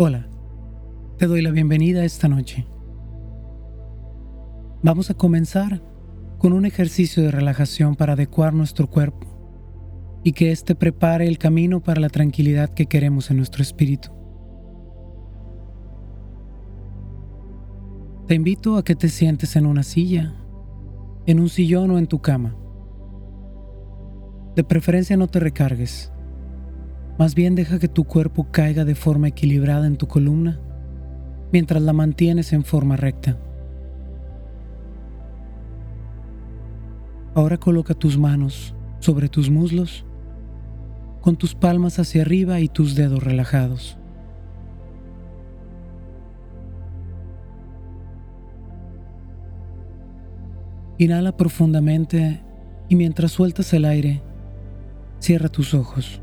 Hola, te doy la bienvenida esta noche. Vamos a comenzar con un ejercicio de relajación para adecuar nuestro cuerpo y que éste prepare el camino para la tranquilidad que queremos en nuestro espíritu. Te invito a que te sientes en una silla, en un sillón o en tu cama. De preferencia no te recargues. Más bien deja que tu cuerpo caiga de forma equilibrada en tu columna mientras la mantienes en forma recta. Ahora coloca tus manos sobre tus muslos con tus palmas hacia arriba y tus dedos relajados. Inhala profundamente y mientras sueltas el aire, cierra tus ojos.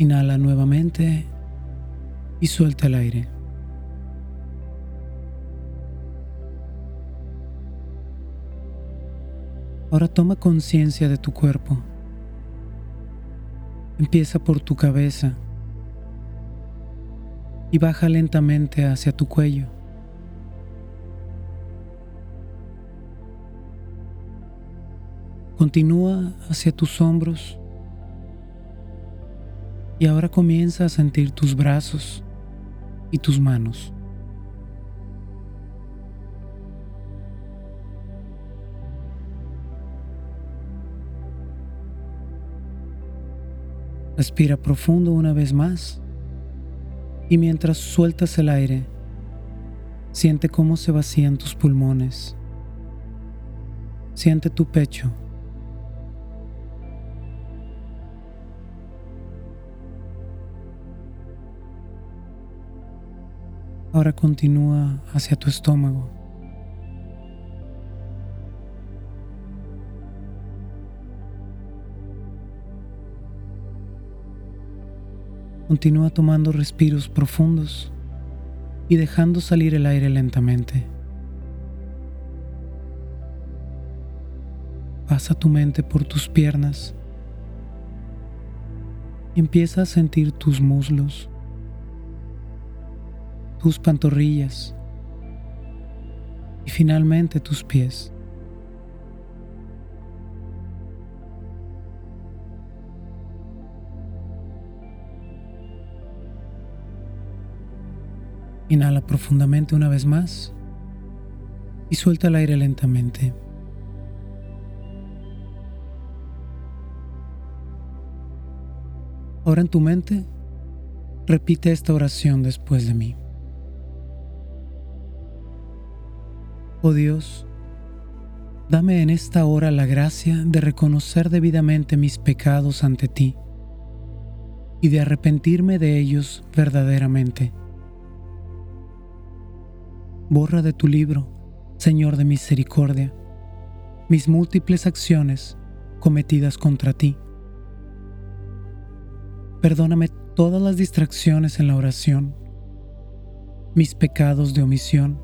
Inhala nuevamente y suelta el aire. Ahora toma conciencia de tu cuerpo. Empieza por tu cabeza y baja lentamente hacia tu cuello. Continúa hacia tus hombros y ahora comienza a sentir tus brazos y tus manos. Respira profundo una vez más y mientras sueltas el aire, siente cómo se vacían tus pulmones. Siente tu pecho Ahora continúa hacia tu estómago. Continúa tomando respiros profundos y dejando salir el aire lentamente. Pasa tu mente por tus piernas empieza a sentir tus muslos, tus pantorrillas y finalmente tus pies. Inhala profundamente una vez más y suelta el aire lentamente. Ahora en tu mente, repite esta oración después de mí. Oh Dios, dame en esta hora la gracia de reconocer debidamente mis pecados ante ti y de arrepentirme de ellos verdaderamente. Borra de tu libro, Señor de misericordia, mis múltiples acciones cometidas contra ti. Perdóname todas las distracciones en la oración, mis pecados de omisión,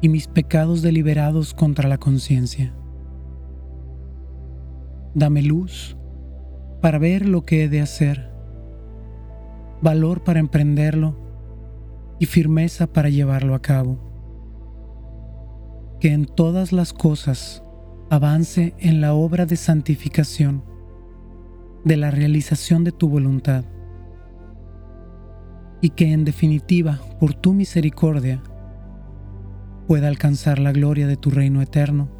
y mis pecados deliberados contra la conciencia. Dame luz para ver lo que he de hacer, valor para emprenderlo y firmeza para llevarlo a cabo. Que en todas las cosas avance en la obra de santificación, de la realización de tu voluntad, y que en definitiva, por tu misericordia, pueda alcanzar la gloria de tu reino eterno.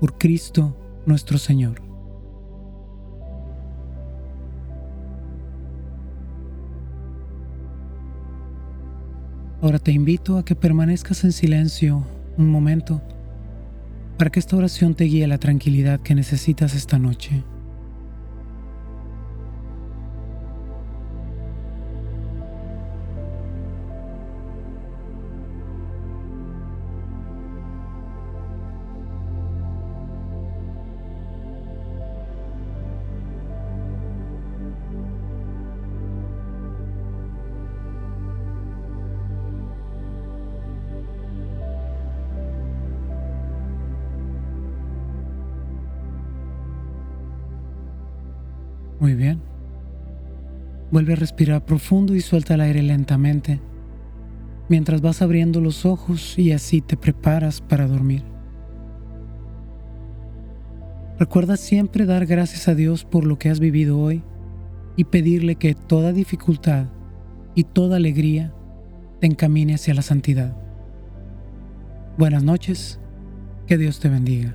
Por Cristo nuestro Señor. Ahora te invito a que permanezcas en silencio un momento para que esta oración te guíe a la tranquilidad que necesitas esta noche. Muy bien. Vuelve a respirar profundo y suelta el aire lentamente mientras vas abriendo los ojos y así te preparas para dormir. Recuerda siempre dar gracias a Dios por lo que has vivido hoy y pedirle que toda dificultad y toda alegría te encamine hacia la santidad. Buenas noches, que Dios te bendiga.